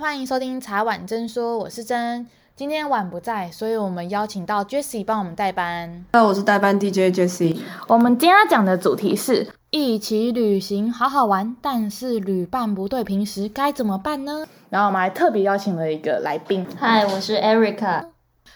欢迎收听茶碗真说，我是真。今天晚不在，所以我们邀请到 Jessie 帮我们代班。那我是代班 DJ Jessie。我们今天要讲的主题是一起旅行好好玩，但是旅伴不对，平时该怎么办呢？然后我们还特别邀请了一个来宾。嗨，我是 Erica。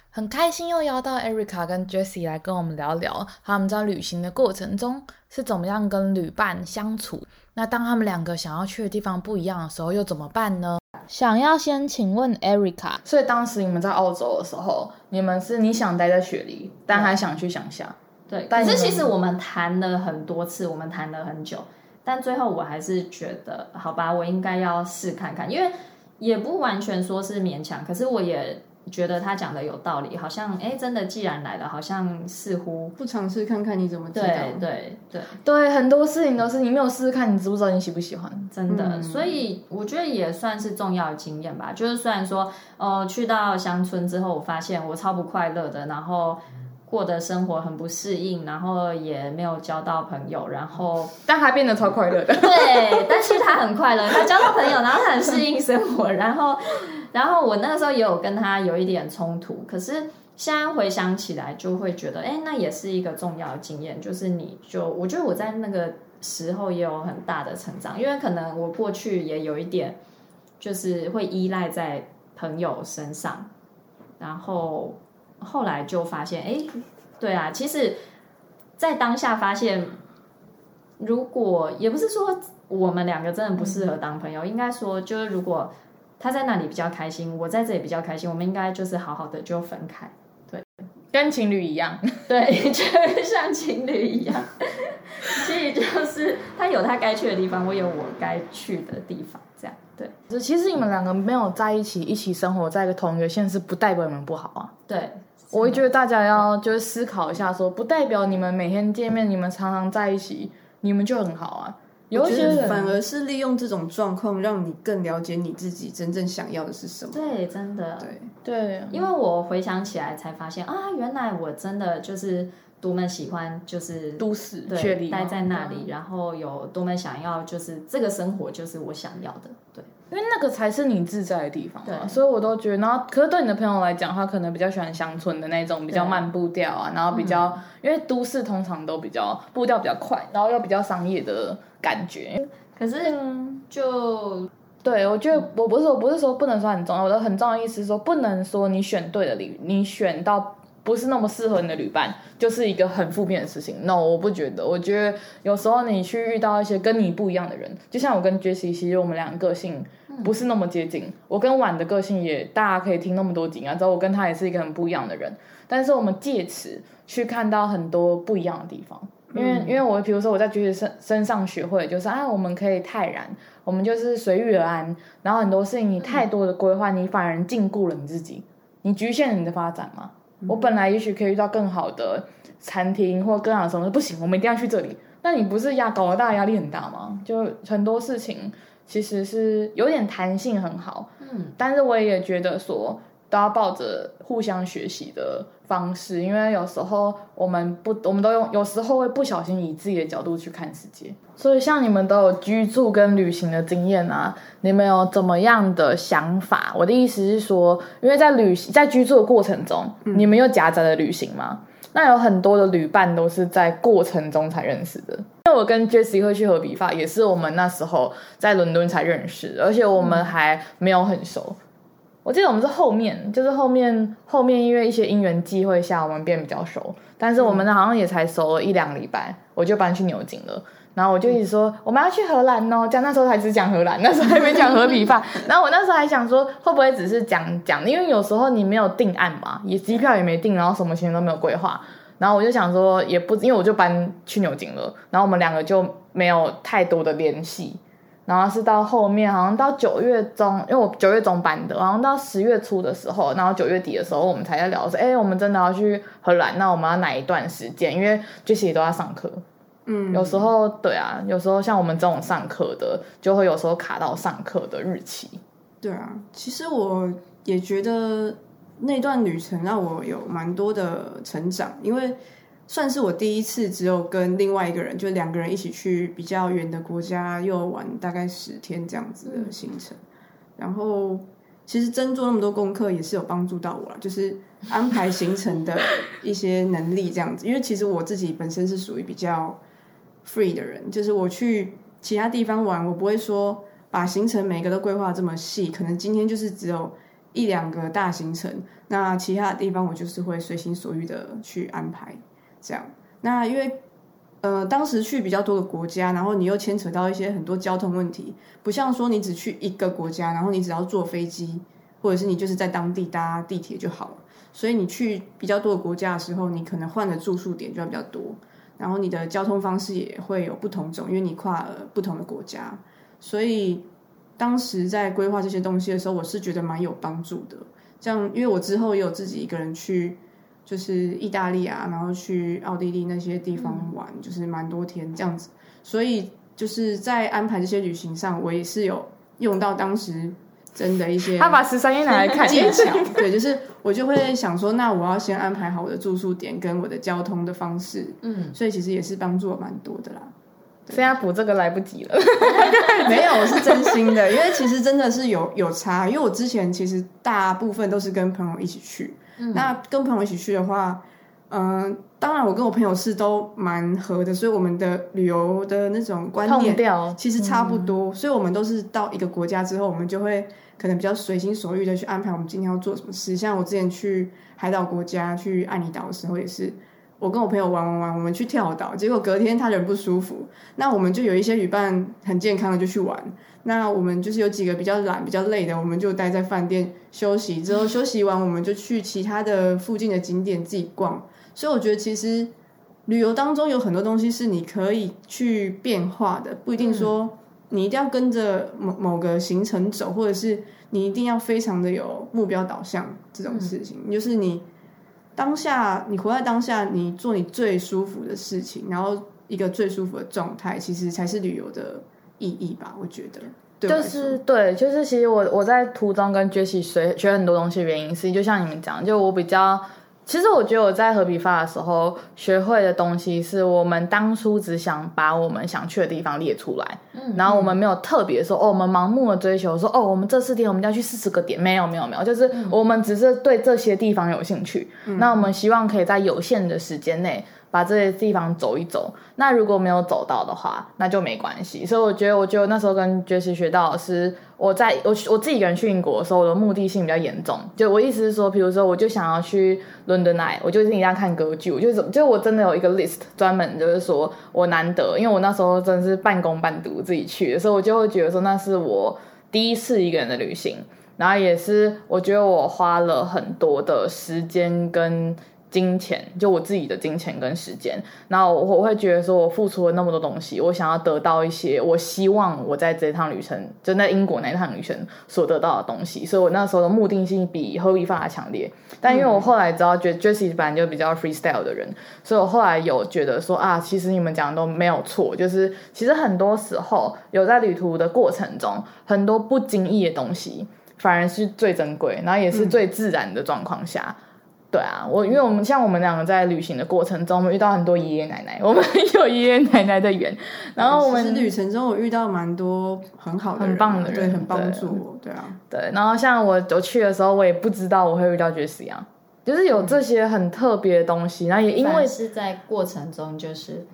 很开心又邀到 Erica 跟 Jessie 来跟我们聊聊他们在旅行的过程中是怎么样跟旅伴相处。那当他们两个想要去的地方不一样的时候，又怎么办呢？想要先请问 Erica，所以当时你们在澳洲的时候，你们是你想待在雪梨，但还想去乡下。对，可是其实我们谈了很多次，我们谈了很久，但最后我还是觉得，好吧，我应该要试看看，因为也不完全说是勉强，可是我也。觉得他讲的有道理，好像哎，真的，既然来了，好像似乎不尝试看看你怎么知道？对对对对，很多事情都是你没有试试看，你知不知道你喜不喜欢？真的，嗯、所以我觉得也算是重要的经验吧。就是虽然说，呃，去到乡村之后，我发现我超不快乐的，然后过的生活很不适应，然后也没有交到朋友，然后 但他变得超快乐的。对，但是他很快乐，他交到朋友，然后他很适应生活，然后。然后我那个时候也有跟他有一点冲突，可是现在回想起来，就会觉得，哎，那也是一个重要的经验。就是你就，我觉得我在那个时候也有很大的成长，因为可能我过去也有一点，就是会依赖在朋友身上，然后后来就发现，哎，对啊，其实，在当下发现，如果也不是说我们两个真的不适合当朋友，嗯、应该说就是如果。他在那里比较开心，我在这里比较开心，我们应该就是好好的就分开，对，跟情侣一样，对，就像情侣一样，其实就是他有他该去的地方，我有我该去的地方，这样，对。其实你们两个没有在一起，一起生活在一个同一个县市，不代表你们不好啊。对，我会觉得大家要就是思考一下说，说不代表你们每天见面，你们常常在一起，你们就很好啊。有些人反而是利用这种状况，让你更了解你自己真正想要的是什么。对，真的，对。对，因为我回想起来才发现啊，原来我真的就是多么喜欢，就是都市，对，待在那里，然后有多么想要，就是这个生活就是我想要的，对，因为那个才是你自在的地方嘛。对，所以我都觉得，然后可是对你的朋友来讲，他可能比较喜欢乡村的那种比较慢步调啊，然后比较，因为都市通常都比较步调比较快，然后又比较商业的。感觉，可是就对，我觉得我不是我不是说不能说很重要，我的很重要的意思是说，不能说你选对了旅，你选到不是那么适合你的旅伴，就是一个很负面的事情。No，我不觉得。我觉得有时候你去遇到一些跟你不一样的人，就像我跟 Jessie，其实我们两个个性不是那么接近。我跟婉的个性也，大家可以听那么多集啊，之后我跟他也是一个很不一样的人。但是我们借此去看到很多不一样的地方。因为，因为我比如说我在橘子身身上学会，就是啊，我们可以泰然，我们就是随遇而安。然后很多事情你太多的规划，你反而禁锢了你自己，你局限了你的发展嘛。我本来也许可以遇到更好的餐厅或更好的什么，不行，我们一定要去这里。那你不是压搞得大家压力很大吗？就很多事情其实是有点弹性很好，嗯，但是我也觉得说。都要抱着互相学习的方式，因为有时候我们不，我们都用，有时候会不小心以自己的角度去看世界。所以像你们都有居住跟旅行的经验啊，你们有怎么样的想法？我的意思是说，因为在旅行、在居住的过程中，嗯、你们又夹杂了旅行嘛？那有很多的旅伴都是在过程中才认识的。因为我跟 Jessie 会去合比发，也是我们那时候在伦敦才认识，而且我们还没有很熟。我记得我们是后面，就是后面后面，因为一些因缘际会下，我们变比较熟。但是我们好像也才熟了一两礼拜，我就搬去牛津了。然后我就一直说、我们要去荷兰哦，讲那时候还只讲荷兰，那时候还没讲荷比法。然后我那时候还想说，会不会只是讲讲，因为有时候你没有定案嘛，也机票也没定，然后什么行程都没有规划。然后我就想说，也不因为我就搬去牛津了，然后我们两个就没有太多的联系。然后是到后面，好像到九月中，因为我九月中搬的，然后到十月初的时候，然后九月底的时候，我们才在聊说，哎，我们真的要去荷兰，那我们要哪一段时间？因为这些都要上课，嗯，有时候对啊，有时候像我们这种上课的，就会有时候卡到上课的日期。对啊，其实我也觉得那段旅程让我有蛮多的成长，因为。算是我第一次只有跟另外一个人，就两个人一起去比较远的国家，又玩大概十天这样子的行程。然后其实真做那么多功课也是有帮助到我啦，就是安排行程的一些能力这样子。因为其实我自己本身是属于比较 free 的人，就是我去其他地方玩，我不会说把行程每个都规划这么细，可能今天就是只有一两个大行程，那其他的地方我就是会随心所欲的去安排这样。那因为。呃，当时去比较多的国家，然后你又牵扯到一些很多交通问题，不像说你只去一个国家，然后你只要坐飞机，或者是你就是在当地搭地铁就好了。所以你去比较多的国家的时候，你可能换的住宿点就要比较多，然后你的交通方式也会有不同种，因为你跨了不同的国家。所以当时在规划这些东西的时候，我是觉得蛮有帮助的。这样，因为我之后也有自己一个人去。就是意大利啊，然后去奥地利那些地方玩，嗯、就是蛮多天这样子。所以就是在安排这些旅行上，我也是有用到当时真的一些。他把十三页拿来看技巧，对，就是我就会想说，那我要先安排好我的住宿点跟我的交通的方式。嗯，所以其实也是帮助我蛮多的啦。现在补这个来不及了，没有，我是真心的，因为其实真的是有有差，因为我之前其实大部分都是跟朋友一起去。嗯、那跟朋友一起去的话，嗯、呃，当然我跟我朋友是都蛮合的，所以我们的旅游的那种观念其实差不多，嗯、所以我们都是到一个国家之后，我们就会可能比较随心所欲的去安排我们今天要做什么事。像我之前去海岛国家去爱尼岛的时候，也是我跟我朋友玩玩玩，我们去跳岛，结果隔天他人不舒服，那我们就有一些旅伴很健康的就去玩。那我们就是有几个比较懒、比较累的，我们就待在饭店休息。之后休息完，我们就去其他的附近的景点自己逛。所以我觉得，其实旅游当中有很多东西是你可以去变化的，不一定说你一定要跟着某某个行程走，或者是你一定要非常的有目标导向这种事情。就是你当下，你活在当下，你做你最舒服的事情，然后一个最舒服的状态，其实才是旅游的。意义吧，我觉得就是对，就是其实我我在途中跟 Jessie 学学很多东西的原因是，就像你们讲，就我比较，其实我觉得我在和皮发的时候学会的东西是我们当初只想把我们想去的地方列出来，嗯，然后我们没有特别说哦，我们盲目的追求说哦，我们这四天我们要去四十个点，没有没有没有，就是我们只是对这些地方有兴趣，嗯，那我们希望可以在有限的时间内。把这些地方走一走，那如果没有走到的话，那就没关系。所以我觉得，我觉得那时候跟爵士学到的是，我在我我自己一个人去英国的时候，我的目的性比较严重。就我意思是说，比如说，我就想要去 London Eye，我就一定要看歌剧，我就怎么，就我真的有一个 list 专门就是说我难得，因为我那时候真的是半工半读自己去的，所以我就会觉得说，那是我第一次一个人的旅行，然后也是我觉得我花了很多的时间跟。金钱，就我自己的金钱跟时间，然后我会觉得说，我付出了那么多东西，我想要得到一些，我希望我在这趟旅程，就在英国那一趟旅程所得到的东西，所以我那时候的目的性比合理法强烈。但因为我后来知道，觉得 Jessie 本来就比较 freestyle 的人，所以我后来有觉得说啊，其实你们讲的都没有错，就是其实很多时候有在旅途的过程中，很多不经意的东西反而是最珍贵，然后也是最自然的状况下。嗯对啊，我因为我们像我们两个在旅行的过程中，我们遇到很多爷爷奶奶，我们 有爷爷奶奶的缘，然后我们旅程中我遇到蛮多很好的、很棒的人，对，很帮助我，对啊，对。然后像我我去的时候，我也不知道我会遇到 Jessie 啊，就是有这些很特别的东西，然后也因为是在过程中就是。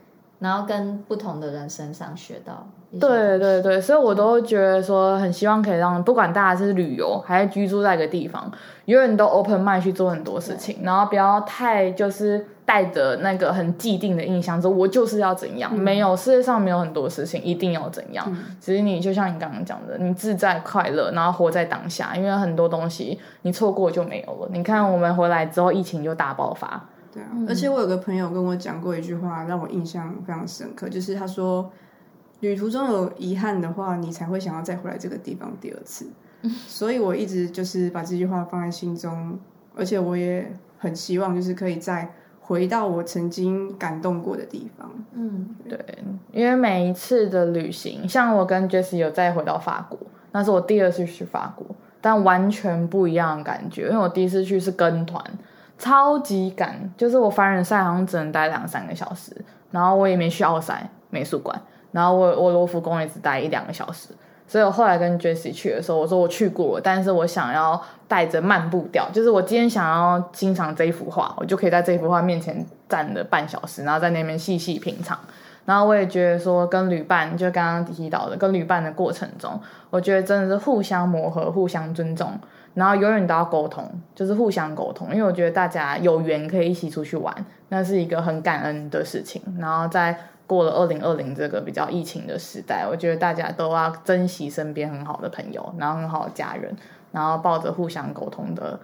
然后跟不同的人身上学到，对对对，所以我都觉得说，很希望可以让不管大家是旅游还是居住在一个地方，永远都 open mind 去做很多事情，然后不要太就是带着那个很既定的印象，说我就是要怎样，嗯、没有世界上没有很多事情一定要怎样，嗯、其实你就像你刚刚讲的，你自在快乐，然后活在当下，因为很多东西你错过就没有了。你看我们回来之后，疫情就大爆发。对啊，而且我有个朋友跟我讲过一句话，让我印象非常深刻，就是他说，旅途中有遗憾的话，你才会想要再回来这个地方第二次。所以我一直就是把这句话放在心中，而且我也很希望就是可以再回到我曾经感动过的地方。嗯，对，因为每一次的旅行，像我跟 Jessie 有再回到法国，那是我第二次去法国，但完全不一样的感觉，因为我第一次去是跟团。超级赶，就是我凡尔赛好像只能待两三个小时，然后我也没去奥赛美术馆，然后我我罗浮宫也只待一两个小时，所以我后来跟 Jessie 去的时候，我说我去过，但是我想要带着漫步调，就是我今天想要欣赏这一幅画，我就可以在这幅画面前站了半小时，然后在那边细细品尝。然后我也觉得说，跟旅伴就刚刚提到的，跟旅伴的过程中，我觉得真的是互相磨合、互相尊重，然后永远都要沟通，就是互相沟通。因为我觉得大家有缘可以一起出去玩，那是一个很感恩的事情。然后在过了二零二零这个比较疫情的时代，我觉得大家都要珍惜身边很好的朋友，然后很好的家人，然后抱着互相沟通的、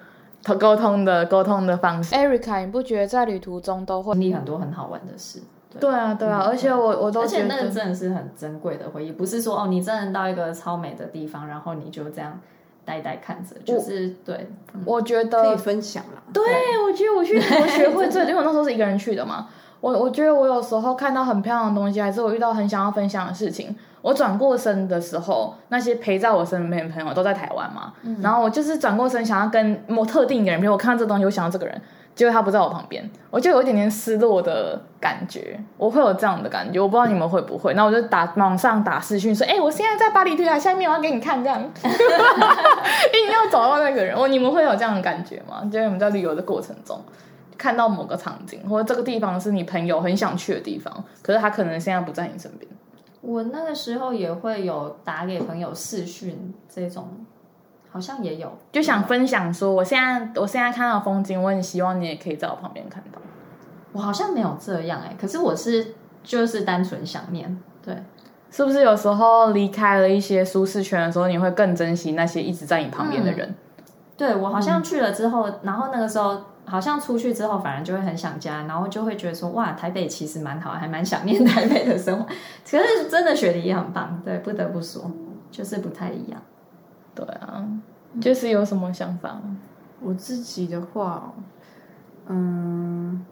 沟通的、沟通的方式。Erica，你不觉得在旅途中都会经历很多很好玩的事？对啊，对啊，而且我我都而且那个真的是很珍贵的回忆，不是说哦，你真的到一个超美的地方，然后你就这样呆呆看着，就是对。我觉得可以分享了。对，我觉得我去同学会这，因为我那时候是一个人去的嘛。我我觉得我有时候看到很漂亮的东西，还是我遇到很想要分享的事情。我转过身的时候，那些陪在我身边的朋友都在台湾嘛，然后我就是转过身想要跟某特定一个人，比如我看到这东西，我想到这个人。结果他不在我旁边，我就有一点点失落的感觉。我会有这样的感觉，我不知道你们会不会。那我就打网上打视讯说：“哎、欸，我现在在巴黎铁塔下面，我要给你看。”这样，硬要找到那个人。我你们会有这样的感觉吗？就是你们在旅游的过程中，看到某个场景，或者这个地方是你朋友很想去的地方，可是他可能现在不在你身边。我那个时候也会有打给朋友视讯这种。好像也有，就想分享说，我现在我现在看到风景，我很希望你也可以在我旁边看到。我好像没有这样哎、欸，可是我是就是单纯想念，对，是不是有时候离开了一些舒适圈的时候，你会更珍惜那些一直在你旁边的人？嗯、对，我好像去了之后，嗯、然后那个时候好像出去之后，反而就会很想家，然后就会觉得说，哇，台北其实蛮好，还蛮想念台北的生活。可是真的雪梨也很棒，对，不得不说，就是不太一样。对啊，就是有什么想法吗？我自己的话，嗯，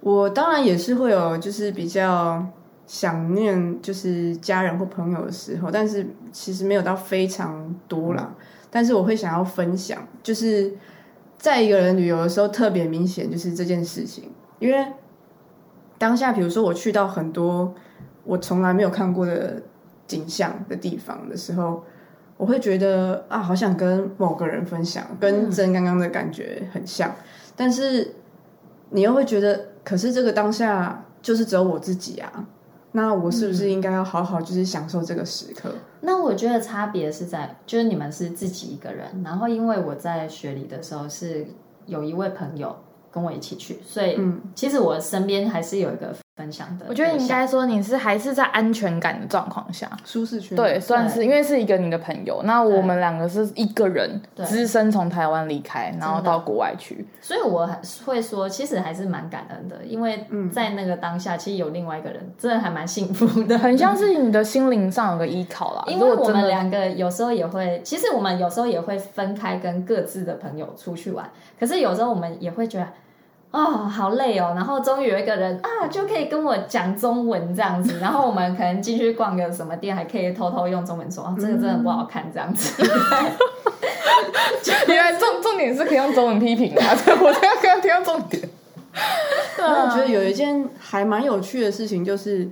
我当然也是会有，就是比较想念，就是家人或朋友的时候，但是其实没有到非常多啦。但是我会想要分享，就是在一个人旅游的时候，特别明显就是这件事情，因为当下，比如说我去到很多我从来没有看过的景象的地方的时候。我会觉得啊，好想跟某个人分享，跟真刚刚的感觉很像，但是你又会觉得，可是这个当下就是只有我自己啊，那我是不是应该要好好就是享受这个时刻？那我觉得差别是在，就是你们是自己一个人，然后因为我在学里的时候是有一位朋友跟我一起去，所以其实我身边还是有一个。分享的，我觉得应该说你是还是在安全感的状况下，舒适圈，对，算是因为是一个你的朋友。那我们两个是一个人，只身从台湾离开，然后到国外去，所以我会说，其实还是蛮感恩的，因为在那个当下，其实有另外一个人，真的还蛮幸福的，很像是你的心灵上有个依靠啦。因为我们两个有时候也会，其实我们有时候也会分开跟各自的朋友出去玩，可是有时候我们也会觉得。哦，好累哦！然后终于有一个人啊，就可以跟我讲中文这样子。然后我们可能进去逛个什么店，还可以偷偷用中文说：“哦，这个真的不好看。”这样子。原来重重点是可以用中文批评的，我这样刚刚听到重点。对啊，我觉得有一件还蛮有趣的事情，就是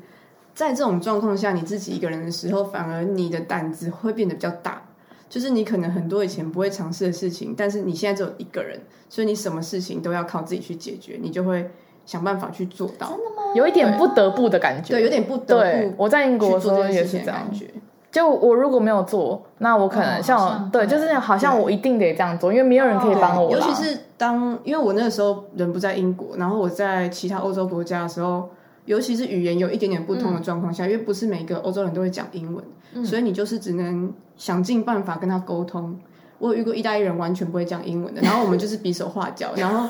在这种状况下，你自己一个人的时候，反而你的胆子会变得比较大。就是你可能很多以前不会尝试的事情，但是你现在只有一个人，所以你什么事情都要靠自己去解决，你就会想办法去做到。真的吗？有一点不得不的感觉。对，有点不得不。我在英国的时候也是这样感觉。就我如果没有做，那我可能像对，就是好像我一定得这样做，因为没有人可以帮我。尤其是当因为我那个时候人不在英国，然后我在其他欧洲国家的时候。尤其是语言有一点点不同的状况下，嗯、因为不是每个欧洲人都会讲英文，嗯、所以你就是只能想尽办法跟他沟通。我有遇过意大利人完全不会讲英文的，然后我们就是比手画脚，然后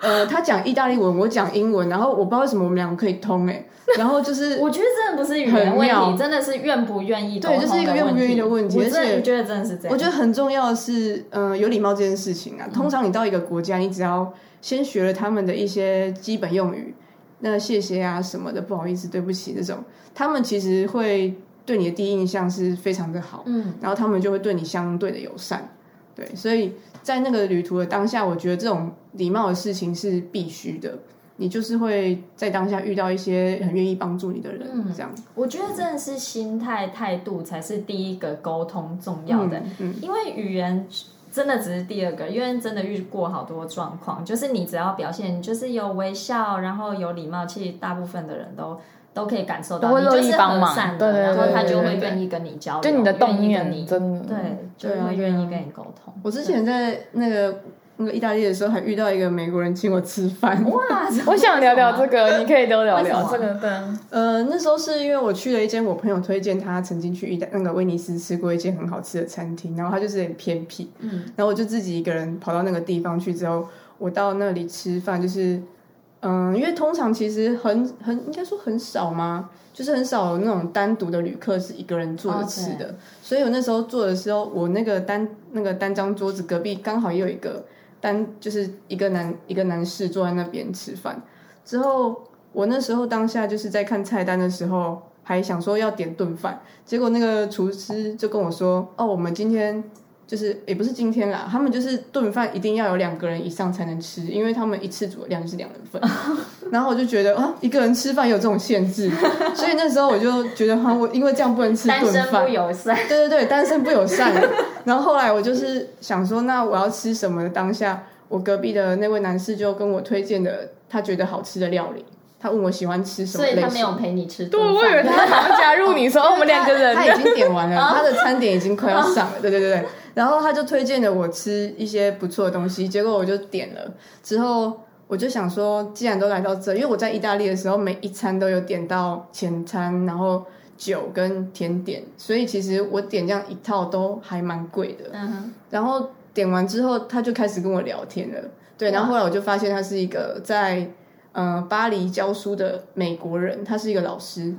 呃，他讲意大利文，我讲英文，然后我不知道为什么我们两个可以通哎，然后就是 我觉得真的不是语言问题，妙真的是愿不愿意，对，就是一个愿不愿意的问题。而且觉得真的是这样，我觉得很重要的是，嗯、呃，有礼貌这件事情啊。通常你到一个国家，你只要先学了他们的一些基本用语。那谢谢啊什么的，不好意思，对不起，这种。他们其实会对你的第一印象是非常的好，嗯，然后他们就会对你相对的友善，对，所以在那个旅途的当下，我觉得这种礼貌的事情是必须的，你就是会在当下遇到一些很愿意帮助你的人，嗯、这样。我觉得真的是心态态度才是第一个沟通重要的，嗯嗯、因为语言真的只是第二个。因为真的遇过好多状况，就是你只要表现就是有微笑，然后有礼貌，其实大部分的人都都可以感受到，你就是帮忙，的然后他就会愿意跟你交流，就你的动念，你真的对，就会愿意跟你沟通。我之前在那个。那个意大利的时候，还遇到一个美国人请我吃饭。哇！我想聊聊这个，你可以多聊聊这个。对，呃，那时候是因为我去了一间我朋友推荐，他曾经去意大那个威尼斯吃过一间很好吃的餐厅，然后他就是很偏僻，嗯，然后我就自己一个人跑到那个地方去之后，我到那里吃饭，就是，嗯、呃，因为通常其实很很应该说很少嘛，就是很少有那种单独的旅客是一个人坐着吃的.所以我那时候坐的时候，我那个单那个单张桌子隔壁刚好也有一个。单就是一个男一个男士坐在那边吃饭，之后我那时候当下就是在看菜单的时候，还想说要点顿饭，结果那个厨师就跟我说：“哦，我们今天就是也不是今天啦，他们就是顿饭一定要有两个人以上才能吃，因为他们一次煮的量就是两人份。”然后我就觉得啊，一个人吃饭有这种限制，所以那时候我就觉得哈，我因为这样不能吃顿饭，单身不友善。对对对，单身不友善。然后后来我就是想说，那我要吃什么？当下我隔壁的那位男士就跟我推荐的他觉得好吃的料理。他问我喜欢吃什么，所以他没有陪你吃。对，我以为他想要加入你说 我们两个人。他已经点完了，他的餐点已经快要上了。对对对对。然后他就推荐了我吃一些不错的东西，结果我就点了。之后我就想说，既然都来到这，因为我在意大利的时候每一餐都有点到前餐，然后。酒跟甜点，所以其实我点这样一套都还蛮贵的。然后点完之后，他就开始跟我聊天了。对，然后后来我就发现他是一个在呃巴黎教书的美国人，他是一个老师。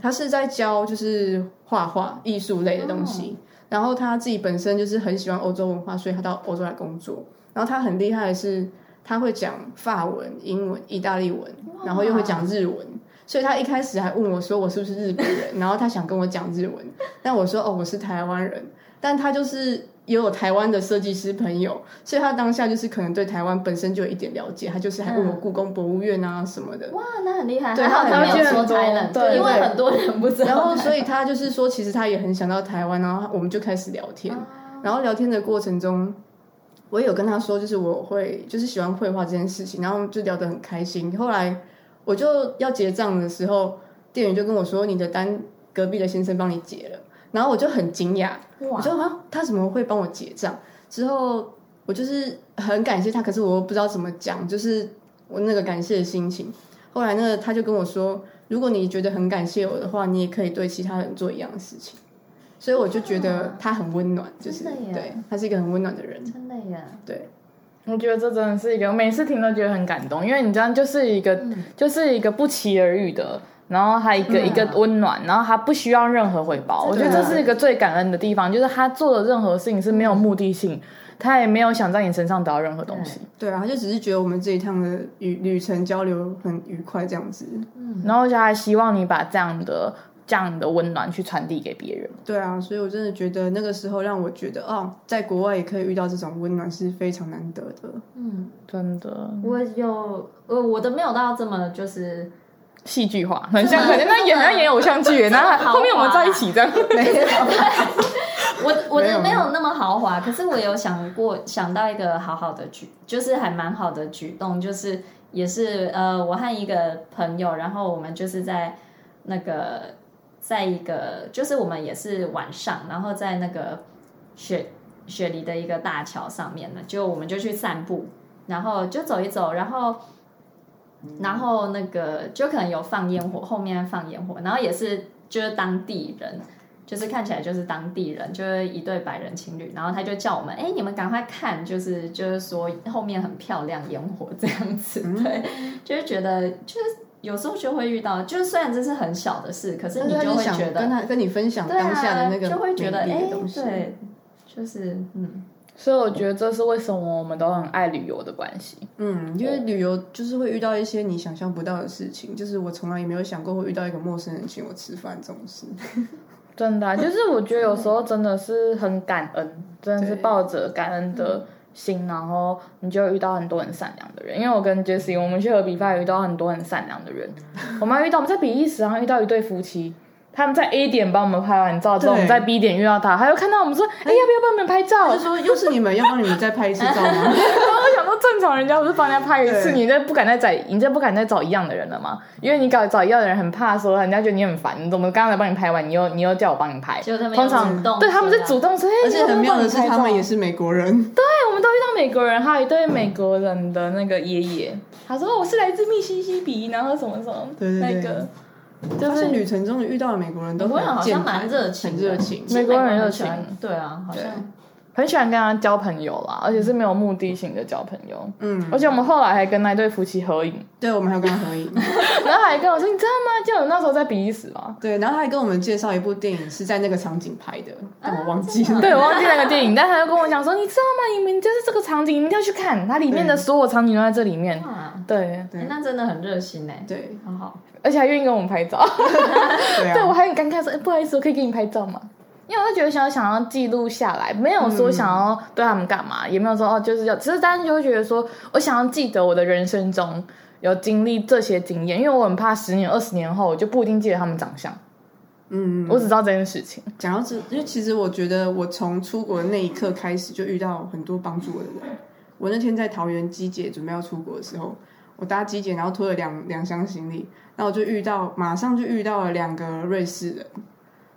他是在教就是画画艺术类的东西。然后他自己本身就是很喜欢欧洲文化，所以他到欧洲来工作。然后他很厉害的是，他会讲法文、英文、意大利文，然后又会讲日文。所以他一开始还问我说，我是不是日本人，然后他想跟我讲日文，但我说哦，我是台湾人。但他就是也有台湾的设计师朋友，所以他当下就是可能对台湾本身就有一点了解，他就是还问我故宫博物院啊什么的。哇，那很厉害。对，他没有说台人，对，因为很多人不知道。然后所以他就是说，其实他也很想到台湾，然后我们就开始聊天。然后聊天的过程中，我也有跟他说，就是我会就是喜欢绘画这件事情，然后就聊得很开心。后来。我就要结账的时候，店员就跟我说：“你的单隔壁的先生帮你结了。”然后我就很惊讶，我说：“啊，他怎么会帮我结账？”之后我就是很感谢他，可是我又不知道怎么讲，就是我那个感谢的心情。后来那个他就跟我说：“如果你觉得很感谢我的话，你也可以对其他人做一样的事情。”所以我就觉得他很温暖，就是对，他是一个很温暖的人，真的呀，对。我觉得这真的是一个，我每次听都觉得很感动，因为你这样就是一个，嗯、就是一个不期而遇的，然后还一个、嗯、一个温暖，然后他不需要任何回报。我觉得这是一个最感恩的地方，就是他做的任何事情是没有目的性，他也没有想在你身上得到任何东西。对啊，他就只是觉得我们这一趟的旅旅程交流很愉快这样子，嗯，然后就还希望你把这样的。这样的温暖去传递给别人，对啊，所以我真的觉得那个时候让我觉得，哦，在国外也可以遇到这种温暖是非常难得的。嗯，真的。我有，呃，我的没有到这么就是戏剧化，很像，可能那演好像演偶像剧，然后后面我们在一起这样。没有，我我的没有那么豪华，可是我有想过想到一个好好的举，就是还蛮好的举动，就是也是呃，我和一个朋友，然后我们就是在那个。在一个，就是我们也是晚上，然后在那个雪雪梨的一个大桥上面呢，就我们就去散步，然后就走一走，然后，然后那个就可能有放烟火，后面放烟火，然后也是就是当地人，就是看起来就是当地人，就是一对白人情侣，然后他就叫我们，哎，你们赶快看，就是就是说后面很漂亮烟火这样子，对，就是觉得就是。有时候就会遇到，就是虽然这是很小的事，可是你就会觉得跟他跟你分享当下的那个、啊、就会觉得哎，对，就是嗯，所以我觉得这是为什么我们都很爱旅游的关系。嗯，因为旅游就是会遇到一些你想象不到的事情，就是我从来也没有想过会遇到一个陌生人请我吃饭这种事。真的、啊，就是我觉得有时候真的是很感恩，真的是抱着感恩的。心，然后你就会遇到很多很善良的人。因为我跟 Jessie，我们去喝比赛遇到很多很善良的人。我们还遇到我们在比利时，然后遇到一对夫妻。他们在 A 点帮我们拍完照之后，我们在 B 点遇到他，他又看到我们说：“哎、欸，要不要帮你们拍照？”就说：“又是你们，要帮你们再拍一次照吗？” 然后我想说，正常人家不是帮人家拍一次，你这不敢再找，你这不敢再找一样的人了吗？因为你搞找一样的人，很怕说人家觉得你很烦。你怎么刚刚才帮你拍完，你又你又叫我帮你拍？通常对他们是主动说，而且很妙的是，他们也是美国人。对，我们都遇到美国人，还有一对美国人的那个爷爷，他说我是来自密西西比，然后什么什么，对对对那个。就是旅程中遇到的美国人都很好像蛮热情，很热情。美国人热情，对啊，好像很喜欢跟他交朋友啦，而且是没有目的性的交朋友。嗯，而且我们后来还跟那对夫妻合影，对，我们还有跟他合影，然后还跟我说，你知道吗？就我那时候在比利时嘛。对，然后他还跟我们介绍一部电影是在那个场景拍的，但我忘记了，对，我忘记那个电影，但他就跟我讲说，你知道吗？你们就是这个场景，你们一定要去看，它里面的所有场景都在这里面。对，那真的很热心哎，对，很好。而且还愿意跟我们拍照，对，啊、对我还很尴尬说，欸，不好意思，我可以给你拍照吗？因为我就觉得想要想要记录下来，没有说想要对他们干嘛，嗯、也没有说哦，就是要，只是单纯就会觉得说我想要记得我的人生中有经历这些经验，因为我很怕十年、二十年后我就不一定记得他们长相。嗯，我只知道这件事情。讲到这，因为其实我觉得我从出国的那一刻开始就遇到很多帮助我的人。我那天在桃园机姐准备要出国的时候。我搭机姐，然后拖了两两箱行李，然后我就遇到，马上就遇到了两个瑞士人，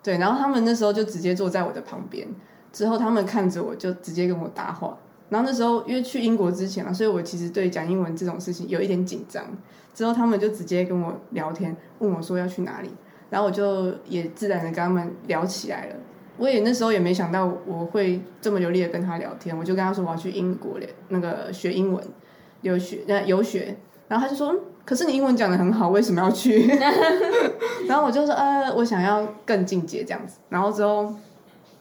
对，然后他们那时候就直接坐在我的旁边，之后他们看着我就直接跟我搭话，然后那时候因为去英国之前嘛，所以我其实对讲英文这种事情有一点紧张，之后他们就直接跟我聊天，问我说要去哪里，然后我就也自然的跟他们聊起来了，我也那时候也没想到我会这么流利的跟他聊天，我就跟他说我要去英国那个学英文，留学那游学。然后他就说：“可是你英文讲的很好，为什么要去？” 然后我就说：“呃，我想要更进阶这样子。”然后之后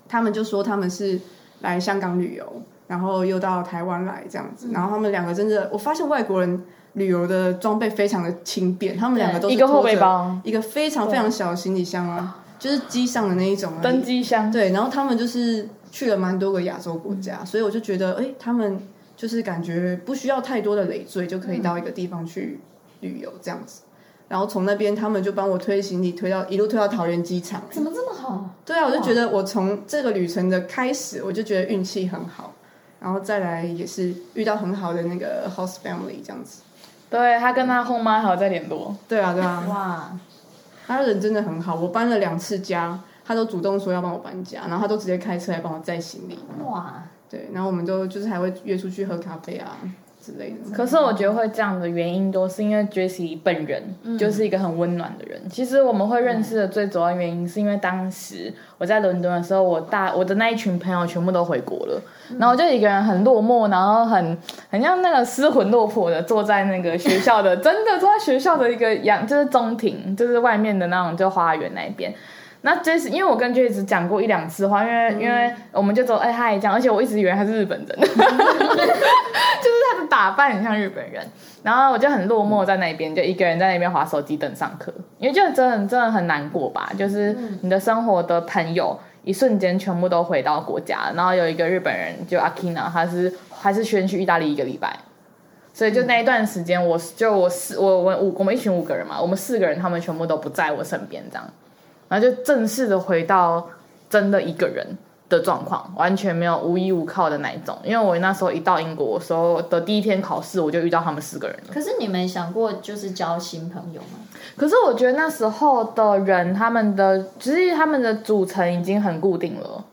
他们就说他们是来香港旅游，然后又到台湾来这样子。然后他们两个真的，我发现外国人旅游的装备非常的轻便，他们两个都是一个后背包，一个非常非常小的行李箱啊，就是机上的那一种登机箱。对，然后他们就是去了蛮多个亚洲国家，所以我就觉得，哎，他们。就是感觉不需要太多的累赘，就可以到一个地方去旅游这样子。然后从那边他们就帮我推行李，推到一路推到桃园机场。怎么这么好？对啊，我就觉得我从这个旅程的开始，我就觉得运气很好。然后再来也是遇到很好的那个 host family 这样子。对，他跟他后妈还有在联络。对啊，对啊。哇，他人真的很好。我搬了两次家，他都主动说要帮我搬家，然后他都直接开车来帮我载行李。哇。对，然后我们都就是还会约出去喝咖啡啊之类的。可是我觉得会这样的原因，都是因为 Jessie 本人就是一个很温暖的人。嗯、其实我们会认识的最主要原因，是因为当时我在伦敦的时候，我大我的那一群朋友全部都回国了，嗯、然后我就一个人很落寞，然后很很像那个失魂落魄的坐在那个学校的，真的坐在学校的一个阳，就是中庭，就是外面的那种就花园那边。那 Jessie 因为我跟 Jessie 讲过一两次话，因为、嗯、因为我们就说哎嗨这样，而且我一直以为他是日本人，就是他的打扮很像日本人，然后我就很落寞在那边，就一个人在那边划手机等上课，因为就真的真的很难过吧，就是你的生活的朋友一瞬间全部都回到国家，然后有一个日本人就 Akina，他是还是先去意大利一个礼拜，所以就那一段时间，我就我四我我五我们一群五个人嘛，我们四个人他们全部都不在我身边这样。然后就正式的回到真的一个人的状况，完全没有无依无靠的那一种。因为我那时候一到英国的时候的第一天考试，我就遇到他们四个人了。可是你没想过就是交新朋友吗？可是我觉得那时候的人，他们的其实他们的组成已经很固定了。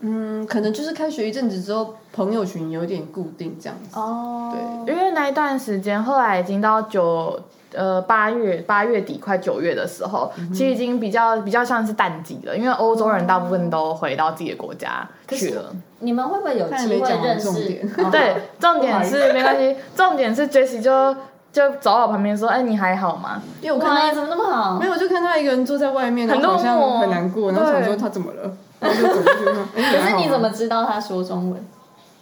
嗯，可能就是开学一阵子之后，朋友群有点固定这样子。哦，对，因为那一段时间后来已经到九。呃，八月八月底快九月的时候，嗯、其实已经比较比较像是淡季了，因为欧洲人大部分都回到自己的国家去了。你们会不会有机会认识？对，重点是没关系，重点是 Jessie 就就走到我旁边说：“哎，你还好吗？”因为我看他怎么那么好，没有，我就看他一个人坐在外面，很好像很难过，然后想说他怎么了，对然后就走过去说：“可是你怎么知道他说中文？”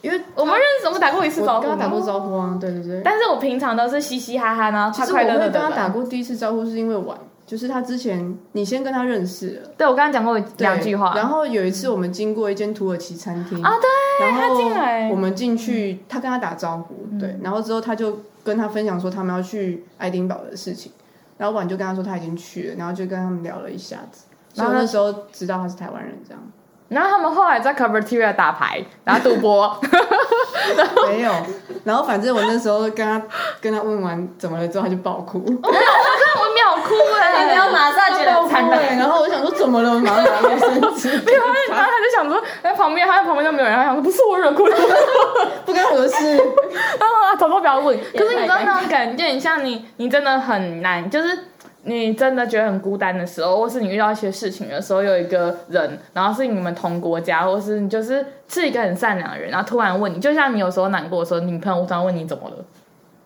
因为我们认识，我们打过一次招呼，跟他打过招呼啊，对对对。但是我平常都是嘻嘻哈哈呢，其实我会跟他打过第一次招呼，是因为晚就是他之前你先跟他认识了，对我刚刚讲过两句话，然后有一次我们经过一间土耳其餐厅啊，对，然后他进来，我们进去，他跟他打招呼，嗯、对，然后之后他就跟他分享说他们要去爱丁堡的事情，然后晚就跟他说他已经去了，然后就跟他们聊了一下子，然后那时候知道他是台湾人这样。然后他们后来在 Covertria 打牌，然后赌博，没有。然后反正我那时候跟他跟他问完怎么了之后，他就爆哭。我看我秒哭哎，你没有马上觉得惨了。然后我想说怎么了，我马上拿卫生纸。没有，然后他就想说在旁边，他在旁边都没有人，他想说不是我惹哭的，不关我的事。然后啊，早都不要问。可是你知道那种感觉，你像你，你真的很难，就是。你真的觉得很孤单的时候，或是你遇到一些事情的时候，有一个人，然后是你们同国家，或是你就是是一个很善良的人，然后突然问你，就像你有时候难过的时候，你朋友突然问你怎么了，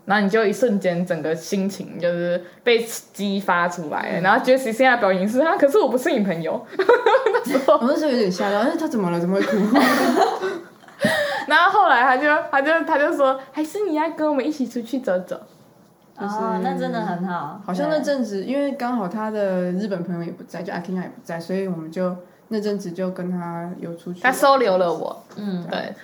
然后你就一瞬间整个心情就是被激发出来，然后 Jessie 现在表情是啊，可是我不是你朋友，那时候我那时候有点吓到，哎，他怎么了？怎么会哭？然后后来他就他就他就说，还是你要跟我们一起出去走走。就是、哦，那真的很好。好像那阵子，因为刚好他的日本朋友也不在，就阿 Kina 也不在，所以我们就那阵子就跟他有出去。他收留了我，嗯，对。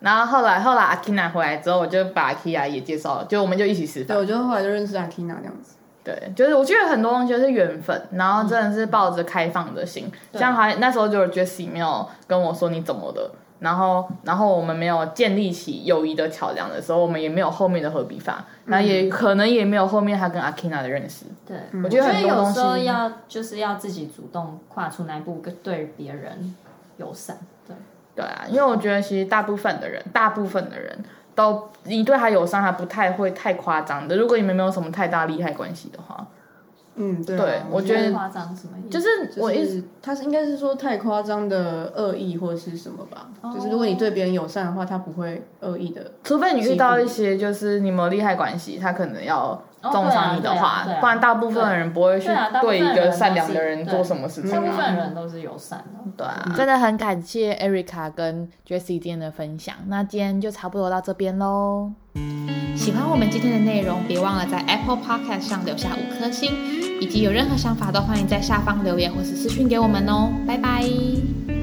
然后后来后来阿 Kina 回来之后，我就把阿 Kina 也介绍了，就我们就一起吃饭。对，我就后来就认识阿 Kina 这样子。对，就是我觉得很多东西就是缘分，然后真的是抱着开放的心。嗯、像还那时候就是 Jessie 没有跟我说你怎么的。然后，然后我们没有建立起友谊的桥梁的时候，我们也没有后面的和比法，那、嗯、也可能也没有后面他跟阿 Kina 的认识。对，我觉得很多东西有时候要就是要自己主动跨出那一步，对别人友善。对，对啊，因为我觉得其实大部分的人，大部分的人都你对他友善，还不太会太夸张的。如果你们没有什么太大利害关系的话。嗯，对，对，我觉得夸张什么意思？就是我意思，他是应该是说太夸张的恶意或者是什么吧？哦、就是如果你对别人友善的话，他不会恶意的，除非你遇到一些就是你们利害关系，他可能要重伤你的话，不然大部分的人不会去对一个善良的人做什么事情。大部分人都是友善的，对啊，真的很感谢 Erica 跟 Jessie 今天的分享，那今天就差不多到这边喽。喜欢我们今天的内容，别忘了在 Apple Podcast 上留下五颗星，以及有任何想法都欢迎在下方留言或是私讯给我们哦。拜拜。